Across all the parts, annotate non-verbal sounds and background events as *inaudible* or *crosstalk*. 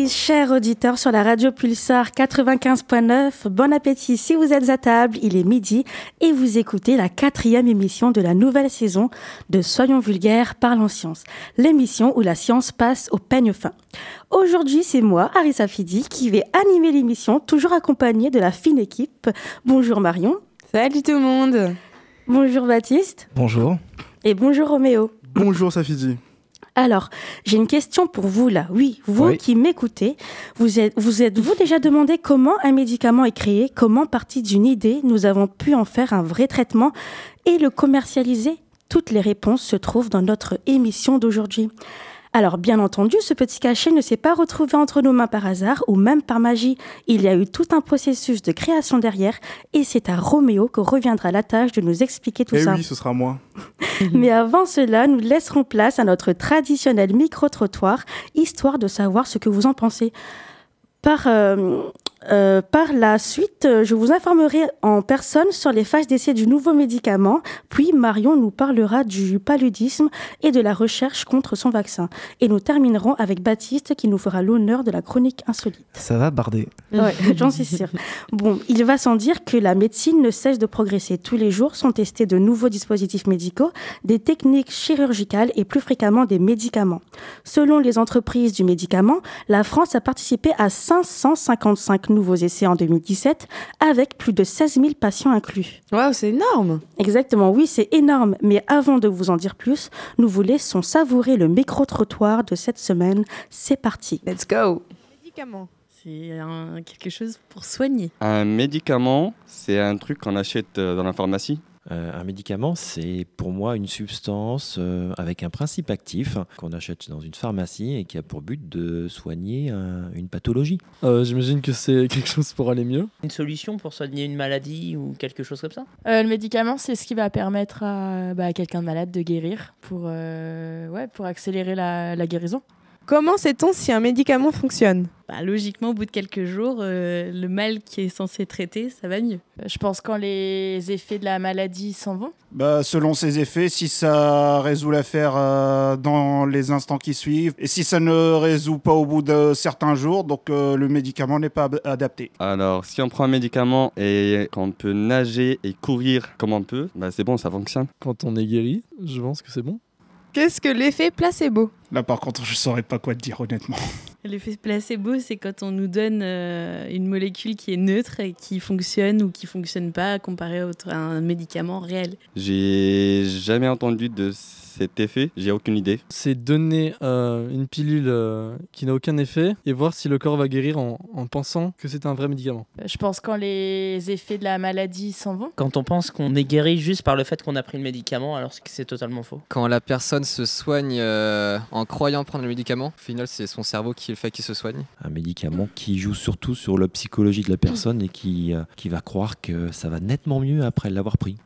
Auditrices, chers auditeurs, sur la radio Pulsar 95.9. Bon appétit si vous êtes à table, il est midi et vous écoutez la quatrième émission de la nouvelle saison de Soyons vulgaires, parlons science, l'émission où la science passe au peigne fin. Aujourd'hui, c'est moi, Arissa Fidi, qui vais animer l'émission, toujours accompagnée de la fine équipe. Bonjour Marion. Salut tout le monde. Bonjour Baptiste. Bonjour. Et bonjour Roméo. Bonjour Safidi. Alors, j'ai une question pour vous là. Oui, vous qui m'écoutez, vous êtes, vous êtes-vous déjà demandé comment un médicament est créé, comment, parti d'une idée, nous avons pu en faire un vrai traitement et le commercialiser? Toutes les réponses se trouvent dans notre émission d'aujourd'hui. Alors bien entendu, ce petit cachet ne s'est pas retrouvé entre nos mains par hasard ou même par magie. Il y a eu tout un processus de création derrière et c'est à Roméo que reviendra la tâche de nous expliquer tout eh ça. oui, ce sera moi. *laughs* Mais avant cela, nous laisserons place à notre traditionnel micro-trottoir, histoire de savoir ce que vous en pensez. Par, euh, euh, par la suite, euh, je vous informerai en personne sur les phases d'essai du nouveau médicament, puis Marion nous parlera du paludisme et de la recherche contre son vaccin. Et nous terminerons avec Baptiste qui nous fera l'honneur de la chronique insolite. Ça va barder. Ouais, *laughs* j'en suis sûre. Bon, il va sans dire que la médecine ne cesse de progresser. Tous les jours sont testés de nouveaux dispositifs médicaux, des techniques chirurgicales et plus fréquemment des médicaments. Selon les entreprises du médicament, la France a participé à 555 nouveaux essais en 2017, avec plus de 16 000 patients inclus. Waouh, c'est énorme Exactement, oui, c'est énorme. Mais avant de vous en dire plus, nous vous laissons savourer le micro-trottoir de cette semaine. C'est parti. Let's go Médicament. C'est quelque chose pour soigner. Un médicament, c'est un truc qu'on achète euh, dans la pharmacie. Euh, un médicament, c'est pour moi une substance euh, avec un principe actif qu'on achète dans une pharmacie et qui a pour but de soigner une pathologie. Euh, j'imagine que c'est *laughs* quelque chose pour aller mieux. Une solution pour soigner une maladie ou quelque chose comme ça? Le médicament, c'est ce qui va permettre à, bah, quelqu'un de malade de guérir pour, ouais, pour accélérer la guérison. Comment sait-on si un médicament fonctionne? Bah, Logiquement, au bout de quelques jours, euh, le mal qui est censé traiter, ça va mieux. Euh, je pense quand les effets de la maladie s'en vont. Bah, selon ses effets, si ça résout l'affaire euh, dans les instants qui suivent, et si ça ne résout pas au bout de certains jours, donc le médicament n'est pas adapté. Alors, si on prend un médicament et qu'on peut nager et courir comme on peut, bah, c'est bon, ça fonctionne. Quand on est guéri, je pense que c'est bon. Qu'est-ce que l'effet placebo? Là, par contre, je saurais pas quoi te dire, honnêtement. L'effet placebo, c'est quand on nous donne euh, une molécule qui est neutre et qui fonctionne ou qui fonctionne pas comparé à un médicament réel. J'ai jamais entendu de cet effet, j'ai aucune idée. C'est donner euh, une pilule euh, qui n'a aucun effet et voir si le corps va guérir en, pensant que c'est un vrai médicament. Je pense quand les effets de la maladie s'en vont. Quand on pense qu'on est guéri juste par le fait qu'on a pris le médicament alors que c'est totalement faux. Quand la personne se soigne en croyant prendre le médicament, au final c'est son cerveau qui le fait qui se soigne? Un médicament qui joue surtout sur la psychologie de la personne et qui, euh, qui va croire que ça va nettement mieux après l'avoir pris.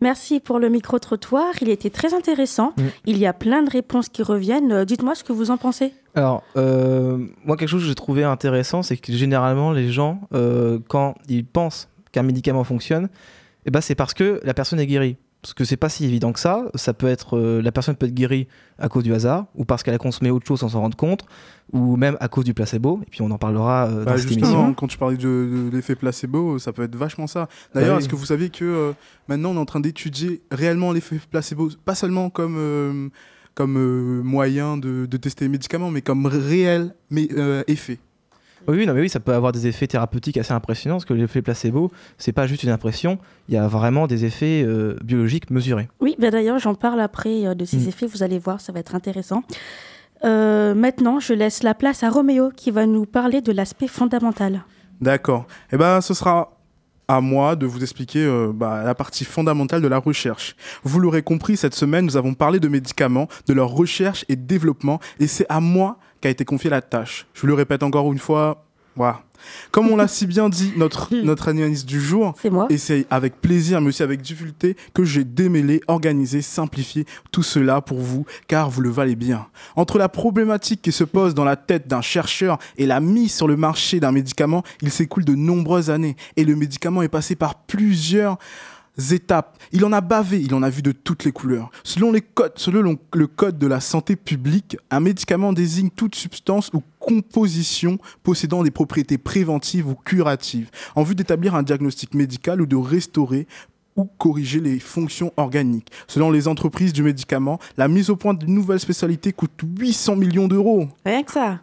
Merci pour le micro-trottoir, il était très intéressant. Mm. Il y a plein de réponses qui reviennent. Euh, dites-moi ce que vous en pensez. Alors, euh, moi, quelque chose que j'ai trouvé intéressant, c'est que généralement, les gens, quand ils pensent qu'un médicament fonctionne, eh ben, c'est parce que la personne est guérie parce que c'est pas si évident que ça. Ça peut être euh, la personne peut être guérie à cause du hasard ou parce qu'elle a consommé autre chose sans s'en rendre compte ou même à cause du placebo. Et puis on en parlera euh, dans bah, cette émission. Quand tu parlais de, l'effet placebo, ça peut être vachement ça. D'ailleurs, bah est-ce que vous savez que euh, maintenant on est en train d'étudier réellement l'effet placebo, pas seulement comme comme moyen de, de, tester les médicaments, mais comme réel mais, effet. Oui, non, mais oui, ça peut avoir des effets thérapeutiques assez impressionnants parce que l'effet placebo, c'est pas juste une impression, il y a vraiment des effets euh, biologiques mesurés. Oui, bah d'ailleurs, j'en parle après euh, de ces mm. effets, vous allez voir, ça va être intéressant. Euh, maintenant, je laisse la place à Roméo qui va nous parler de l'aspect fondamental. D'accord. Eh ben, ce sera à moi de vous expliquer bah, la partie fondamentale de la recherche. Vous l'aurez compris, cette semaine, nous avons parlé de médicaments, de leur recherche et développement, et c'est à moi qu'a été confiée la tâche. Je le répète encore une fois, voilà. Comme on l'a si bien dit, notre, *laughs* notre analyse du jour, et c'est avec plaisir, mais aussi avec difficulté, que j'ai démêlé, organisé, simplifié tout cela pour vous, car vous le valez bien. Entre la problématique qui se pose dans la tête d'un chercheur et la mise sur le marché d'un médicament, il s'écoule de nombreuses années, et le médicament est passé par plusieurs étapes. Il en a bavé, il en a vu de toutes les couleurs. Selon, les codes, selon le code de la santé publique, un médicament désigne toute substance ou composition possédant des propriétés préventives ou curatives, en vue d'établir un diagnostic médical ou de restaurer ou corriger les fonctions organiques. Selon les entreprises du médicament, la mise au point d'une nouvelle spécialité coûte 800 millions d'euros. Rien que ça.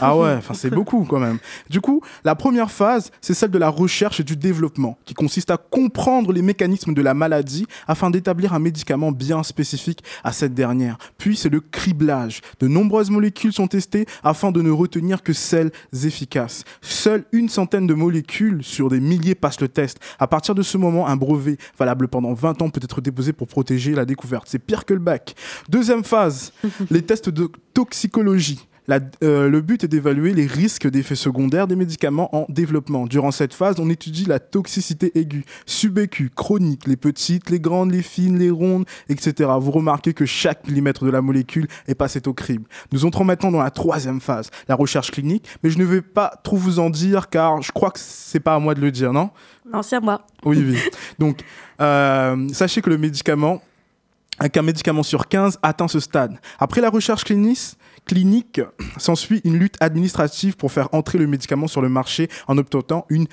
Ah ouais, *laughs* enfin c'est beaucoup quand même. Du coup, la première phase, c'est celle de la recherche et du développement, qui consiste à comprendre les mécanismes de la maladie afin d'établir un médicament bien spécifique à cette dernière. Puis c'est le criblage. De nombreuses molécules sont testées afin de ne retenir que celles efficaces. Seule une centaine de molécules sur des milliers passent le test. À partir de ce moment, un brevet valable pendant 20 ans peut être déposé pour protéger la découverte. C'est pire que le bac. Deuxième phase, *laughs* les tests de toxicologie. Euh, le but est d'évaluer les risques d'effets secondaires des médicaments en développement. Durant cette phase, on étudie la toxicité aiguë, subaiguë, chronique, les petites, les grandes, les fines, les rondes, etc. Vous remarquez que chaque millimètre de la molécule est passé au crible. Nous entrons maintenant dans la troisième phase, la recherche clinique, mais je ne vais pas trop vous en dire car je crois que c'est pas à moi de le dire, non? Non, c'est à moi. Oui, oui. Donc, euh, sachez que le médicament, qu'un médicament sur 15 atteint ce stade. Après la recherche clinique, clinique, s'ensuit une lutte administrative pour faire entrer le médicament sur le marché en obtenant une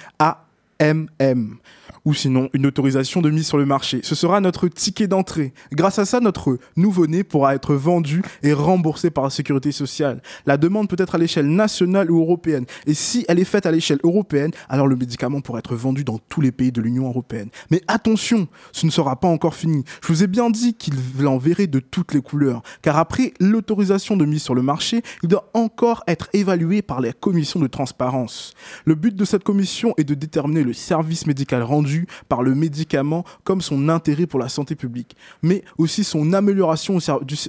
AMM ou sinon une autorisation de mise sur le marché. Ce sera notre ticket d'entrée. Grâce à ça, notre nouveau-né pourra être vendu et remboursé par la sécurité sociale. La demande peut être à l'échelle nationale ou européenne. Et si elle est faite à l'échelle européenne, alors le médicament pourra être vendu dans tous les pays de l'Union européenne. Mais attention, ce ne sera pas encore fini. Je vous ai bien dit qu'il l'enverrait de toutes les couleurs. Car après l'autorisation de mise sur le marché, il doit encore être évalué par la commission de transparence. Le but de cette commission est de déterminer le service médical rendu par le médicament comme son intérêt pour la santé publique, mais aussi son amélioration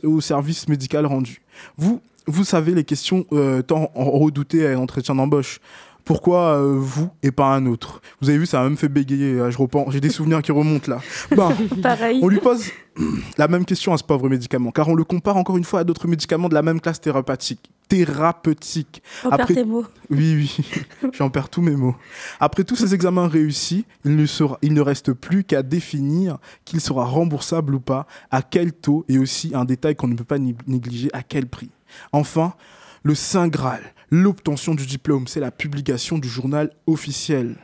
au, service médical rendu. Vous, vous savez les questions euh, tant redoutées à l'entretien d'embauche. Pourquoi euh, vous et pas un autre? Vous avez vu, ça m'a même fait bégayer. Euh, je reprends, j'ai des souvenirs qui remontent là. *laughs* Ben, Pareil. On lui pose la même question à ce pauvre médicament, car on le compare encore une fois à d'autres médicaments de la même classe thérapeutique. Thérapeutique. On Après... tes mots. Oui, oui, *laughs* j'en perds tous mes mots. Après tous ces examens réussis, il ne, sera... il ne reste plus qu'à définir qu'il sera remboursable ou pas, à quel taux, et aussi un détail qu'on ne peut pas négliger, à quel prix. Enfin, le Saint Graal, l'obtention du diplôme, c'est la publication du journal officiel.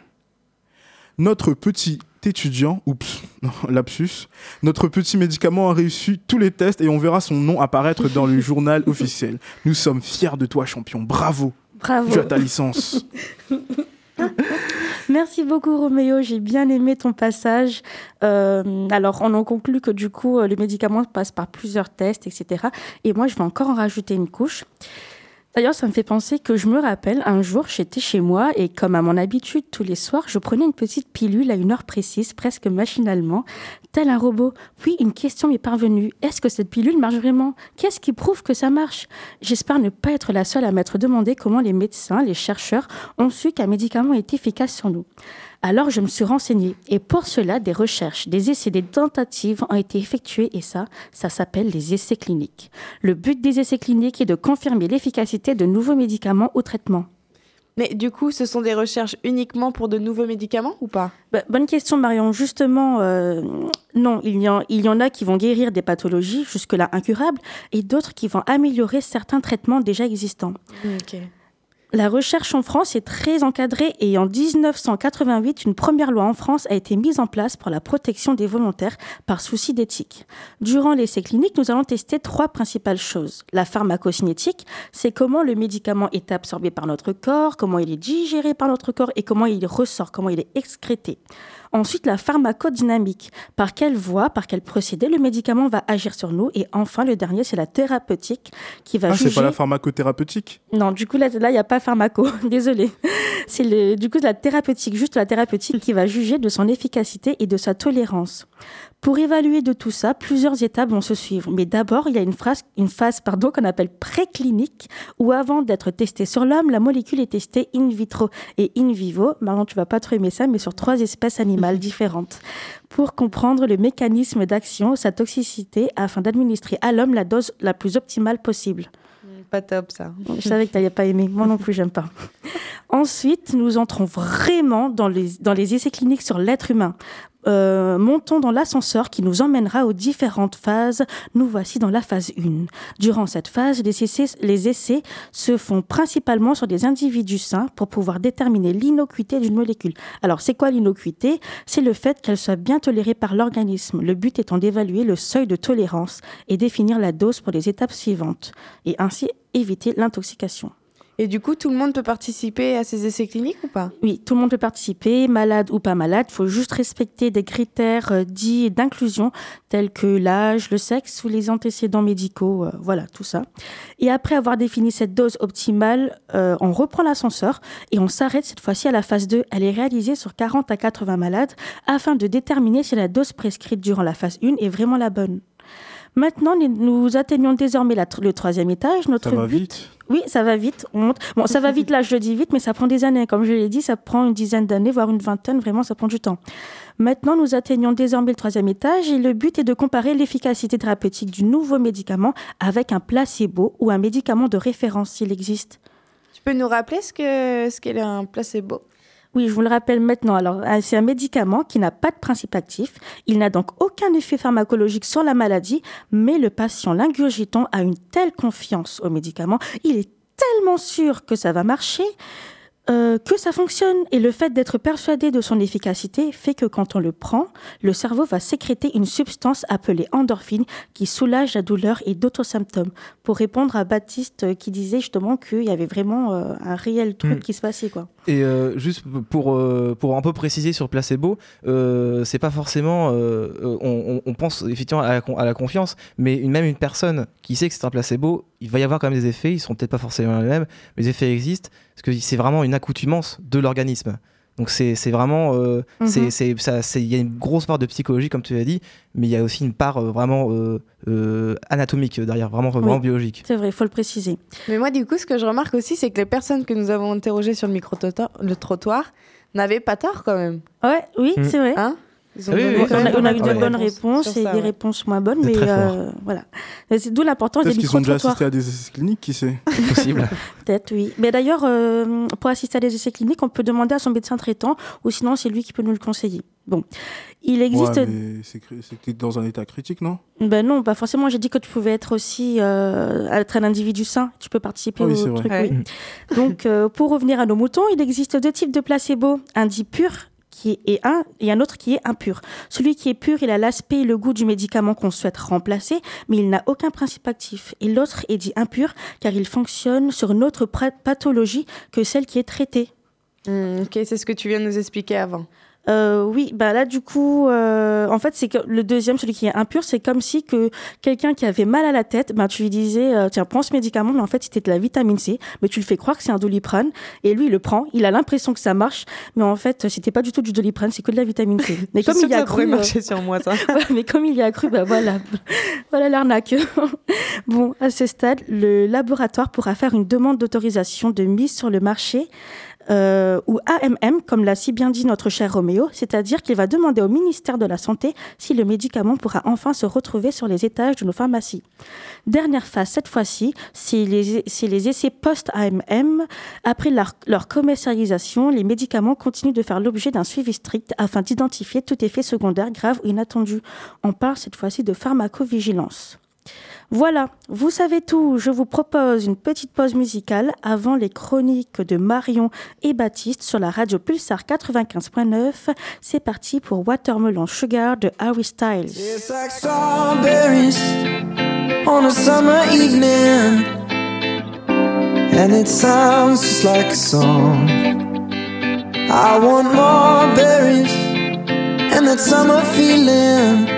Notre petit étudiant, oups, *laughs* lapsus, notre petit médicament a réussi tous les tests et on verra son nom apparaître dans le *laughs* journal officiel. Nous sommes fiers de toi, champion. Bravo. Bravo. Tu as ta licence. *laughs* Merci beaucoup Roméo, j'ai bien aimé ton passage. Euh, alors on en conclut que du coup le médicament passe par plusieurs tests, etc. Et moi je vais encore en rajouter une couche. D'ailleurs, ça me fait penser que je me rappelle, un jour, j'étais chez moi et comme à mon habitude tous les soirs, je prenais une petite pilule à une heure précise, presque machinalement, tel un robot. Puis une question m'est parvenue. Est-ce que cette pilule marche vraiment? Qu'est-ce qui prouve que ça marche? J'espère ne pas être la seule à m'être demandé comment les médecins, les chercheurs ont su qu'un médicament est efficace sur nous. Alors je me suis renseignée et pour cela, des recherches, des essais, des tentatives ont été effectués et ça, ça s'appelle les essais cliniques. Le but des essais cliniques est de confirmer l'efficacité de nouveaux médicaments ou traitements. Mais du coup, ce sont des recherches uniquement pour de nouveaux médicaments ou pas? Bah, Bonne question, Marion. Justement, euh, non, il y, en, il y en a qui vont guérir des pathologies jusque-là incurables et d'autres qui vont améliorer certains traitements déjà existants. La recherche en France est très encadrée et en 1988, une première loi en France a été mise en place pour la protection des volontaires par souci d'éthique. Durant l'essai clinique, nous allons tester trois principales choses. La pharmacocinétique, c'est comment le médicament est absorbé par notre corps, comment il est digéré par notre corps et comment il ressort, comment il est excrété. Ensuite, la pharmacodynamique. Par quelle voie, par quel procédé le médicament va agir sur nous? Et enfin, le dernier, c'est la thérapeutique qui va ah, juger... c'est pas la pharmacothérapeutique? Non, du coup, là, il n'y a pas pharmaco. *laughs* Désolé. C'est du coup la thérapeutique, juste la thérapeutique qui va juger de son efficacité et de sa tolérance. Pour évaluer de tout ça, plusieurs étapes vont se suivre. Mais d'abord, il y a une, phase, une phase pardon, qu'on appelle préclinique, où avant d'être testée sur l'homme, la molécule est testée in vitro et in vivo. Maintenant, tu vas pas trop aimer ça, mais sur trois espèces animales différentes, pour comprendre le mécanisme d'action, sa toxicité, afin d'administrer à l'homme la dose la plus optimale possible. Pas top ça. Je savais que tu n'avais pas aimé. Moi non plus, j'aime pas. *laughs* Ensuite, nous entrons vraiment dans les, dans les essais cliniques sur l'être humain. Euh, montons dans l'ascenseur qui nous emmènera aux différentes phases. Nous voici dans la phase 1. Durant cette phase, les essais, les essais se font principalement sur des individus sains pour pouvoir déterminer l'innocuité d'une molécule. Alors, c'est quoi l'innocuité? C'est le fait qu'elle soit bien tolérée par l'organisme. Le but étant d'évaluer le seuil de tolérance et définir la dose pour les étapes suivantes, et ainsi éviter l'intoxication. Et du coup, tout le monde peut participer à ces essais cliniques ou pas? Oui, tout le monde peut participer, malade ou pas malade. Il faut juste respecter des critères euh, dits d'inclusion, tels que l'âge, le sexe ou les antécédents médicaux. euh, voilà, tout ça. Et après avoir défini cette dose optimale, euh, on reprend l'ascenseur et on s'arrête cette fois-ci à la phase 2. Elle est réalisée sur 40 à 80 malades afin de déterminer si la dose prescrite durant la phase 1 est vraiment la bonne. Maintenant, nous- atteignons désormais la le troisième étage. Notre Ça va but- vite. Oui, ça va vite. On monte. Bon, ça va vite là, je le dis vite, mais ça prend des années. Comme je l'ai dit, ça prend une dizaine d'années, voire une vingtaine. Vraiment, ça prend du temps. Maintenant, nous atteignons désormais le troisième étage et le but est de comparer l'efficacité thérapeutique du nouveau médicament avec un placebo ou un médicament de référence s'il existe. Tu peux nous rappeler ce que ce qu'est un placebo? Oui, je vous le rappelle maintenant. Alors, euh, c'est un médicament qui n'a pas de principe actif. Il n'a donc aucun effet pharmacologique sur la maladie, mais le patient l'ingurgitant a une telle confiance au médicament, il est tellement sûr que ça va marcher. euh, que ça fonctionne et le fait d'être persuadé de son efficacité fait que quand on le prend, le cerveau va sécréter une substance appelée endorphine qui soulage la douleur et d'autres symptômes. Pour répondre à Baptiste qui disait justement qu'il y avait vraiment euh, un réel truc Mm. qui se passait quoi. Et euh, juste pour, euh, pour un peu préciser sur placebo, euh, c'est pas forcément. on, pense effectivement à la, confiance, mais même une personne qui sait que c'est un placebo, il va y avoir quand même des effets, ils sont peut-être pas forcément les mêmes, mais les effets existent, parce que c'est vraiment une accoutumance de l'organisme. Donc c'est c'est vraiment. euh, c'est- c'est- ça- c'est- Il y a une grosse part de psychologie, comme tu l'as dit, mais il y a aussi une part euh, vraiment euh, euh, anatomique derrière, vraiment, vraiment Oui. biologique. C'est vrai, il faut le préciser. Mais moi, du coup, ce que je remarque aussi, c'est que les personnes que nous avons interrogées sur le micro-trottoir le trottoir n'avaient pas tort quand même. Ouais, oui, Mm. c'est vrai. Hein? Ils ont Oui, donné oui, on, a, on eu de bonnes réponses et ça, des ouais. réponses moins bonnes, mais euh, voilà. C'est d'où l'importance des Peut-être qu'ils ont déjà micro-trottoirs. assisté à des essais cliniques, qui sait Possible. *laughs* Peut-être, oui. Mais d'ailleurs, euh, pour assister à des essais cliniques, on peut demander à son médecin traitant, ou sinon c'est lui qui peut nous le conseiller. Bon, il existe. Ouais, t'es dans un état critique, non? Ben non, pas forcément. J'ai dit que tu pouvais être aussi euh, être un individu sain. Tu peux participer Ah oui, au truc. Ouais. oui. Donc, pour revenir à nos moutons, il existe deux types de placebo. Un dit pur qui est un et un autre qui est impur. Celui qui est pur, il a l'aspect et le goût du médicament qu'on souhaite remplacer, mais il n'a aucun principe actif. Et l'autre est dit impur car il fonctionne sur une autre pathologie que celle qui est traitée. Hmm, ok, c'est ce que tu viens de nous expliquer avant. Euh, oui, bah là du coup, euh, en fait, c'est que le deuxième, celui qui est impur, c'est comme si que quelqu'un qui avait mal à la tête, bah tu lui disais, euh, tiens, prends ce médicament, mais en fait, c'était de la vitamine C, mais tu le fais croire que c'est un doliprane, et lui, il le prend, il a l'impression que ça marche, mais en fait, c'était pas du tout du doliprane, c'est que de la vitamine C. *laughs* Mais comme il y a cru, marcher sur moi, ça. *laughs* Ouais, mais comme il y a cru, bah voilà, voilà l'arnaque. *laughs* bon, à ce stade, le laboratoire pourra faire une demande d'autorisation de mise sur le marché. Euh, ou AMM, comme l'a si bien dit notre cher Roméo, c'est-à-dire qu'il va demander au ministère de la Santé si le médicament pourra enfin se retrouver sur les étages de nos pharmacies. Dernière phase, cette fois-ci, c'est les, essais post-AMM. Après leur commercialisation, les médicaments continuent de faire l'objet d'un suivi strict afin d'identifier tout effet secondaire grave ou inattendu. On parle cette fois-ci de pharmacovigilance. Voilà, vous savez tout. Je vous propose une petite pause musicale avant les chroniques de Marion et Baptiste sur la radio Pulsar 95.9. C'est parti pour Watermelon Sugar de Harry Styles. And it sounds like song. I want more berries and summer feeling.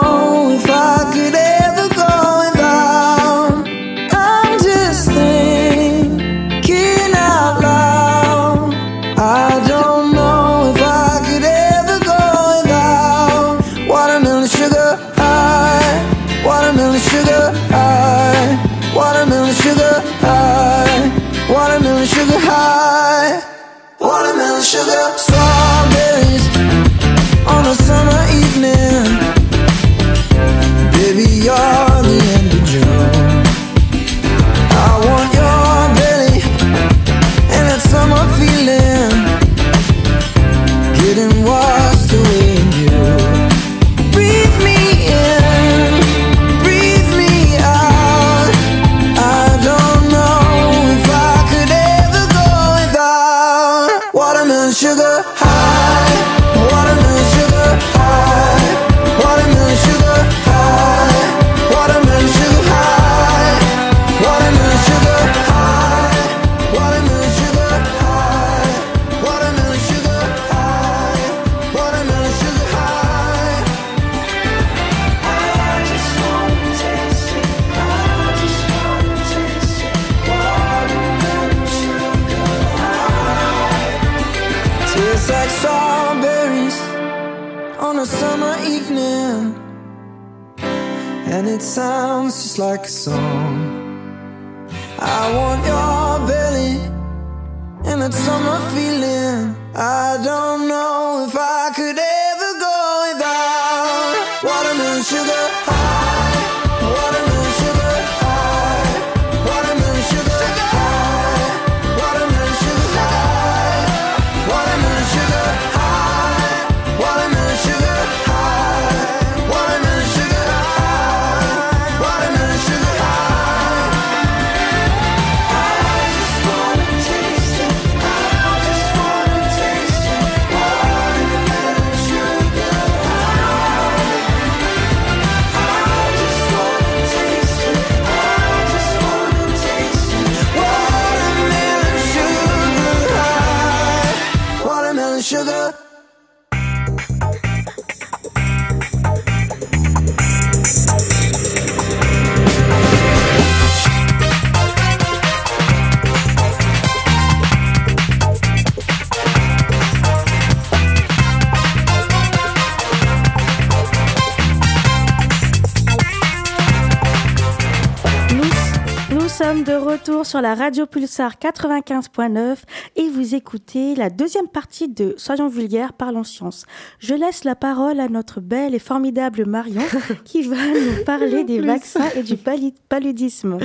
didn't want summer feeling. I don't Renato. Sur la radio Pulsar 95.9 et vous écoutez la deuxième partie de Soyons vulgaires, parlons science. Je laisse la parole à notre belle et formidable Marion *laughs* qui va nous parler des vaccins et du paludisme.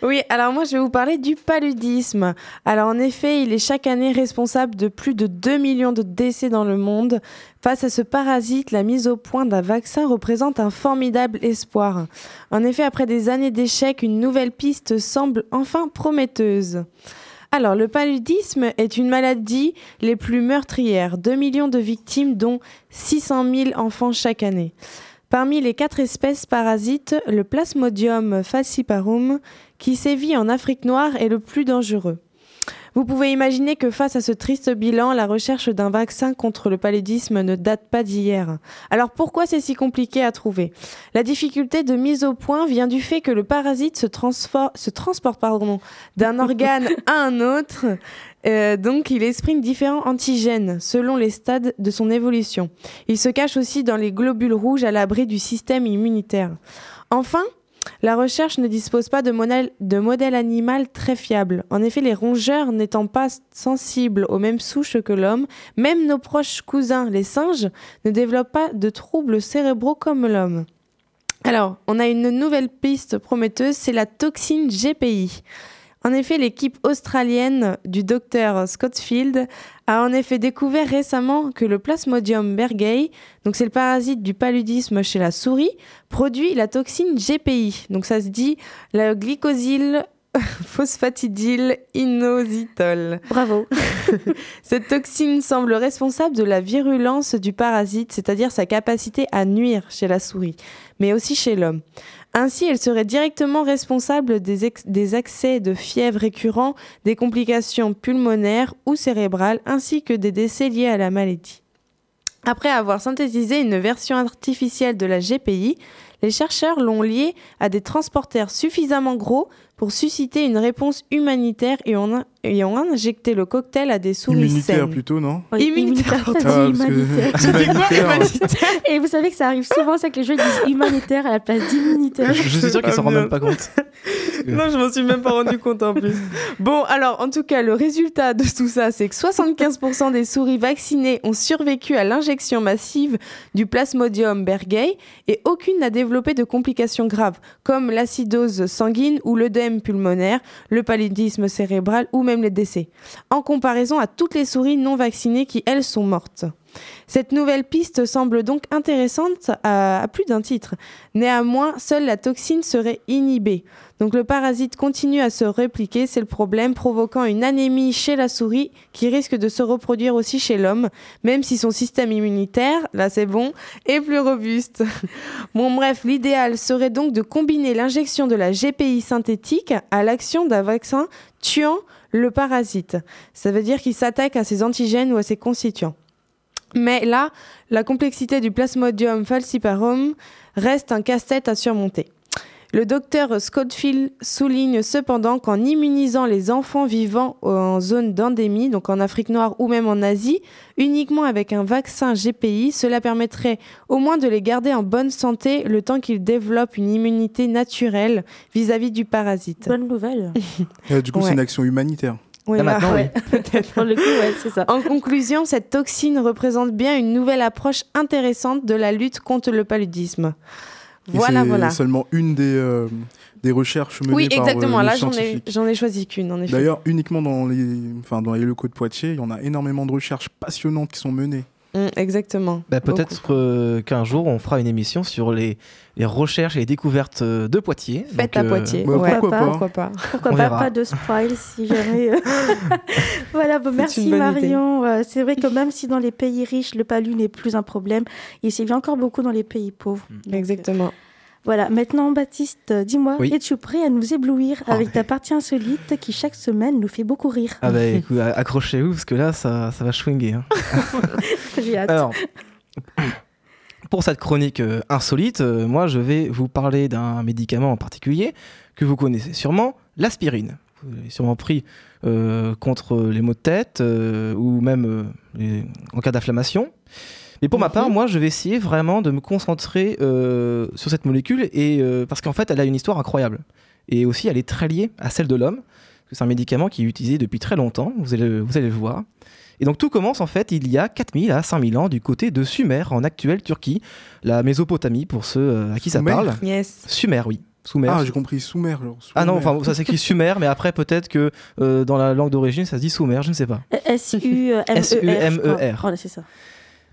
Oui, alors moi je vais vous parler du paludisme. Alors en effet, il est chaque année responsable de plus de 2 millions de décès dans le monde. Face à ce parasite, la mise au point d'un vaccin représente un formidable espoir. En effet, après des années d'échecs, une nouvelle piste semble enfin prometteuse. Alors, le paludisme est une maladie les plus meurtrières. 2 millions de victimes, dont 600 000 enfants chaque année. Parmi les quatre espèces parasites, le Plasmodium falciparum, qui sévit en Afrique noire, est le plus dangereux. Vous pouvez imaginer que face à ce triste bilan, la recherche d'un vaccin contre le paludisme ne date pas d'hier. Alors pourquoi c'est si compliqué à trouver? La difficulté de mise au point vient du fait que le parasite se, transporte pardon, d'un *laughs* organe à un autre. Euh, donc il exprime différents antigènes selon les stades de son évolution. Il se cache aussi dans les globules rouges à l'abri du système immunitaire. Enfin, la recherche ne dispose pas de modèle, animal très fiable. En effet, les rongeurs n'étant pas sensibles aux mêmes souches que l'homme, même nos proches cousins, les singes, ne développent pas de troubles cérébraux comme l'homme. Alors, on a une nouvelle piste prometteuse, c'est la toxine GPI. En effet, l'équipe australienne du docteur Scottfield a en effet découvert récemment que le Plasmodium berghei, donc c'est le parasite du paludisme chez la souris, produit la toxine GPI. Donc ça se dit la glycosyl *laughs* phosphatidyl inositol. Bravo. *laughs* Cette toxine semble responsable de la virulence du parasite, c'est-à-dire sa capacité à nuire chez la souris, mais aussi chez l'homme. Ainsi, elle serait directement responsable des, accès de fièvre récurrents, des complications pulmonaires ou cérébrales, ainsi que des décès liés à la maladie. Après avoir synthétisé une version artificielle de la GPI, les chercheurs l'ont liée à des transporteurs suffisamment gros pour susciter une réponse humanitaire et ont, et ont injecté le cocktail à des souris Immunitaire saines. plutôt, non Oui, Immunitaire. Ah, que- *laughs* Et vous savez que ça arrive souvent, c'est que les gens disent humanitaire à la place d'immunitaire. Je, je suis sûr qu'ils s'en rendent même pas compte. *laughs* Non, je m'en suis même pas rendu compte en plus. Bon, alors en tout cas, le résultat de tout ça, c'est que 75% des souris vaccinées ont survécu à l'injection massive du Plasmodium berghei et aucune n'a développé de complications graves, comme l'acidose sanguine ou l'œdème pulmonaire, le paludisme cérébral ou même les décès, en comparaison à toutes les souris non vaccinées qui, elles, sont mortes. Cette nouvelle piste semble donc intéressante à, plus d'un titre. Néanmoins, seule la toxine serait inhibée. Donc le parasite continue à se répliquer, c'est le problème, provoquant une anémie chez la souris qui risque de se reproduire aussi chez l'homme, même si son système immunitaire, là c'est bon, est plus robuste. *laughs* bon bref, l'idéal serait donc de combiner l'injection de la GPI synthétique à l'action d'un vaccin tuant le parasite. Ça veut dire qu'il s'attaque à ses antigènes ou à ses constituants. Mais là, la complexité du Plasmodium falciparum reste un casse-tête à surmonter. Le docteur Scottfield souligne cependant qu'en immunisant les enfants vivant en zone d'endémie, donc en Afrique noire ou même en Asie, uniquement avec un vaccin GPI, cela permettrait au moins de les garder en bonne santé le temps qu'ils développent une immunité naturelle vis-à-vis du parasite. Bonne nouvelle. *laughs* Euh, du coup, c'est une action humanitaire. Oui, Ah, bah, maintenant, ouais, *laughs* peut-être. Pour le coup, ouais, c'est ça. En conclusion, cette toxine représente bien une nouvelle approche intéressante de la lutte contre le paludisme. Voilà, c'est voilà. seulement une des, euh, des recherches menées Oui, par euh, exactement. nos Là, j'en ai, j'en ai choisi qu'une. D'ailleurs, uniquement dans les, enfin, dans les locaux de Poitiers, il y en a énormément de recherches passionnantes qui sont menées. Mm, exactement. Bah, Peut-être euh, qu'un jour on fera une émission sur les, les recherches et les découvertes euh, de Poitiers. Faites Donc, à euh, Poitiers. bah, Ouais, pourquoi pas. Pourquoi pas Pourquoi pas, de spoil si jamais. *laughs* *laughs* voilà, bon, merci. Marion. C'est vrai que même si dans les pays riches, le palu n'est plus un problème, il sévit encore beaucoup dans les pays pauvres. Donc, euh, Exactement. Voilà, maintenant Baptiste, euh, dis-moi, Oui. es-tu prêt à nous éblouir Oh, avec ta partie insolite qui chaque semaine nous fait beaucoup rire Ah bah écoute, accrochez-vous parce que là ça, ça va schwinguer. hein. *laughs* J'ai hâte. Alors, pour cette chronique euh, insolite, euh, moi je vais vous parler d'un médicament en particulier que vous connaissez sûrement, l'aspirine. Vous l'avez sûrement pris euh, contre les maux de tête ou même les- en cas d'inflammation. Mais pour ma part, moi je vais essayer vraiment de me concentrer euh, sur cette molécule et euh, parce qu'en fait elle a une histoire incroyable. Et aussi elle est très liée à celle de l'homme. C'est un médicament qui est utilisé depuis très longtemps, vous allez, vous allez le voir. Et donc tout commence en fait il y a 4000 à 5000 ans du côté de Sumer en actuelle Turquie, la Mésopotamie pour ceux euh, à qui ça Sumer parle. Yes. Sumer, oui. Sumer. Ah, j'ai compris Soumer. genre, Ah non, Soumer. enfin ça s'écrit Sumer, mais après peut-être que euh, dans la langue d'origine ça se dit Sumer, je ne sais pas. S-U-M-E-R. S-U-M-E-R. Voilà, c'est ça.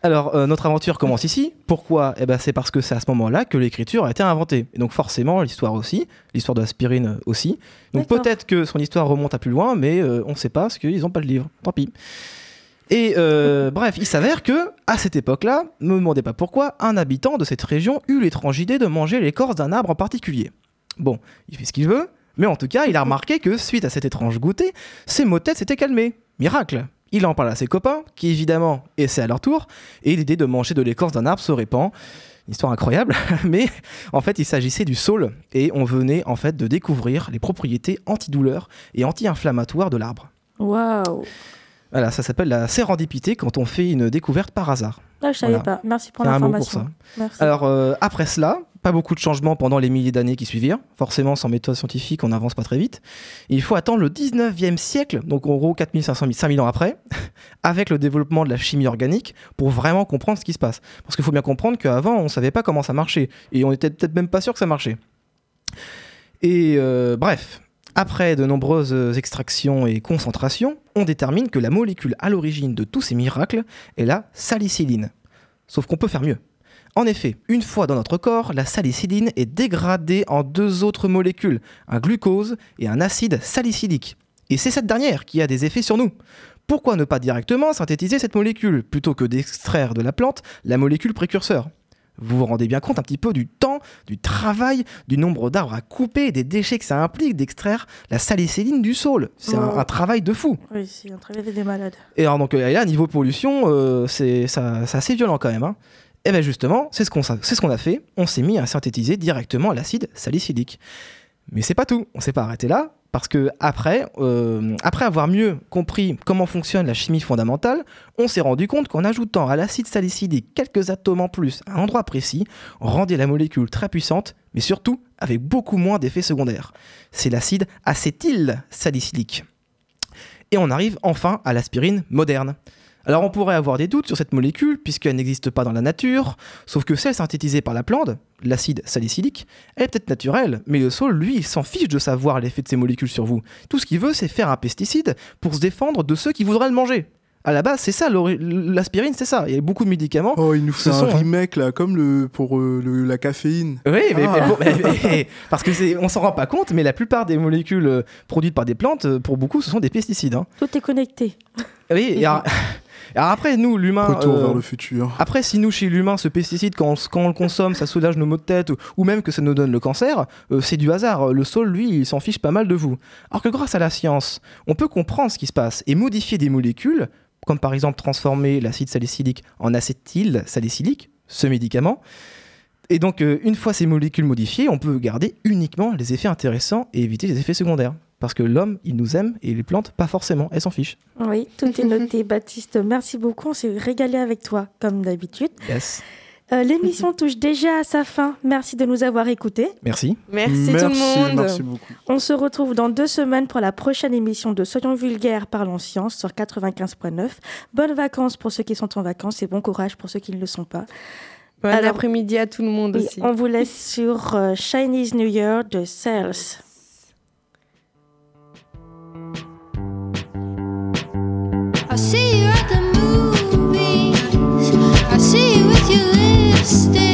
Alors, euh, notre aventure commence ici. Pourquoi? Eh ben, c'est parce que c'est à ce moment-là que l'écriture a été inventée. Et donc, forcément, l'histoire aussi, l'histoire de l'aspirine aussi. Donc, D'accord. peut-être que son histoire remonte à plus loin, mais euh, on ne sait pas parce qu'ils n'ont pas le livre. Tant pis. Et euh, *laughs* bref, il s'avère que, à cette époque-là, ne me demandez pas pourquoi, un habitant de cette région eut l'étrange idée de manger l'écorce d'un arbre en particulier. Bon, il fait ce qu'il veut, mais en tout cas, il a remarqué que, suite à cet étrange goûter, ses maux de tête s'étaient calmés. Miracle Il en parle à ses copains, qui évidemment essaient à leur tour, et l'idée de manger de l'écorce d'un arbre se répand. Une histoire incroyable, *laughs* mais en fait, il s'agissait du saule, et on venait en fait de découvrir les propriétés antidouleurs et anti-inflammatoires de l'arbre. Waouh. Voilà, ça s'appelle la sérendipité quand on fait une découverte par hasard. Ah, je savais Voilà. pas. Merci pour l'information. Alors euh, après cela, pas beaucoup de changements pendant les milliers d'années qui suivirent. Forcément, sans méthode scientifique, on n'avance pas très vite. Il faut attendre le 19e siècle, donc en gros 4500 5000 ans après, *laughs* avec le développement de la chimie organique, pour vraiment comprendre ce qui se passe. Parce qu'il faut bien comprendre qu'avant, on ne savait pas comment ça marchait, et on était peut-être même pas sûr que ça marchait. Et euh, bref, après de nombreuses extractions et concentrations, on détermine que la molécule à l'origine de tous ces miracles est la salicyline. Sauf qu'on peut faire mieux. En effet, une fois dans notre corps, la salicyline est dégradée en deux autres molécules, un glucose et un acide salicylique. Et c'est cette dernière qui a des effets sur nous. Pourquoi ne pas directement synthétiser cette molécule plutôt que d'extraire de la plante la molécule précurseur? Vous vous rendez bien compte un petit peu du temps, du travail, du nombre d'arbres à couper et des déchets que ça implique d'extraire la salicyline du sol. C'est un- Oh. un travail de fou. Oui, c'est un travail des malades. Et alors donc euh, et là niveau pollution, euh, c'est ça- assez violent quand même. Hein. Et bien justement, c'est ce qu'on sa- c'est ce qu'on a fait. On s'est mis à synthétiser directement l'acide salicylique. Mais c'est pas tout. On s'est pas arrêté là parce que après, euh, après avoir mieux compris comment fonctionne la chimie fondamentale, on s'est rendu compte qu'en ajoutant à l'acide salicylique quelques atomes en plus à un endroit précis, on rendait la molécule très puissante, mais surtout avec beaucoup moins d'effets secondaires. C'est l'acide acétyl salicylique. Et on arrive enfin à l'aspirine moderne. Alors on pourrait avoir des doutes sur cette molécule puisqu'elle n'existe pas dans la nature, sauf que celle synthétisée par la plante, l'acide salicylique, elle est peut-être naturelle, mais le sol, lui, il s'en fiche de savoir l'effet de ces molécules sur vous. Tout ce qu'il veut, c'est faire un pesticide pour se défendre de ceux qui voudraient le manger. À la base, c'est ça, l'aspirine, c'est ça. Il y a beaucoup de médicaments. Oh, il nous fait un sont, hein. remake là, comme le pour euh, le- la caféine. Oui, mais, Ah. mais bon, mais- mais- parce que c'est, on s'en rend pas compte, mais la plupart des molécules euh, produites par des plantes, euh, pour beaucoup, ce sont des pesticides. hein. Tout est connecté. Oui, et alors, *laughs* alors après, nous, l'humain. Retour euh, vers le futur. Après, si nous, chez l'humain, ce pesticide, quand on, quand on le consomme, ça soulage nos maux de tête, ou, ou même que ça nous donne le cancer, euh, c'est du hasard. Le sol, lui, il s'en fiche pas mal de vous. Alors que grâce à la science, on peut comprendre ce qui se passe et modifier des molécules, comme par exemple transformer l'acide salicylique en acétyl salicylique, ce médicament. Et donc, euh, une fois ces molécules modifiées, on peut garder uniquement les effets intéressants et éviter les effets secondaires. Parce que l'homme, il nous aime et les plantes, pas forcément, elles s'en fichent. Oui, tout est noté. Baptiste, merci beaucoup. On s'est régalé avec toi, comme d'habitude. Yes. Euh, L'émission *laughs* touche déjà à sa fin. Merci de nous avoir écoutés. Merci. Merci, tout le monde. Merci beaucoup. On se retrouve dans deux semaines pour la prochaine émission de Soyons vulgaires, parlons science sur 95.9. Bonnes vacances pour ceux qui sont en vacances et bon courage pour ceux qui ne le sont pas. Bon après-midi à tout le monde aussi. on vous laisse sur euh, Chinese New Year de Sales. stay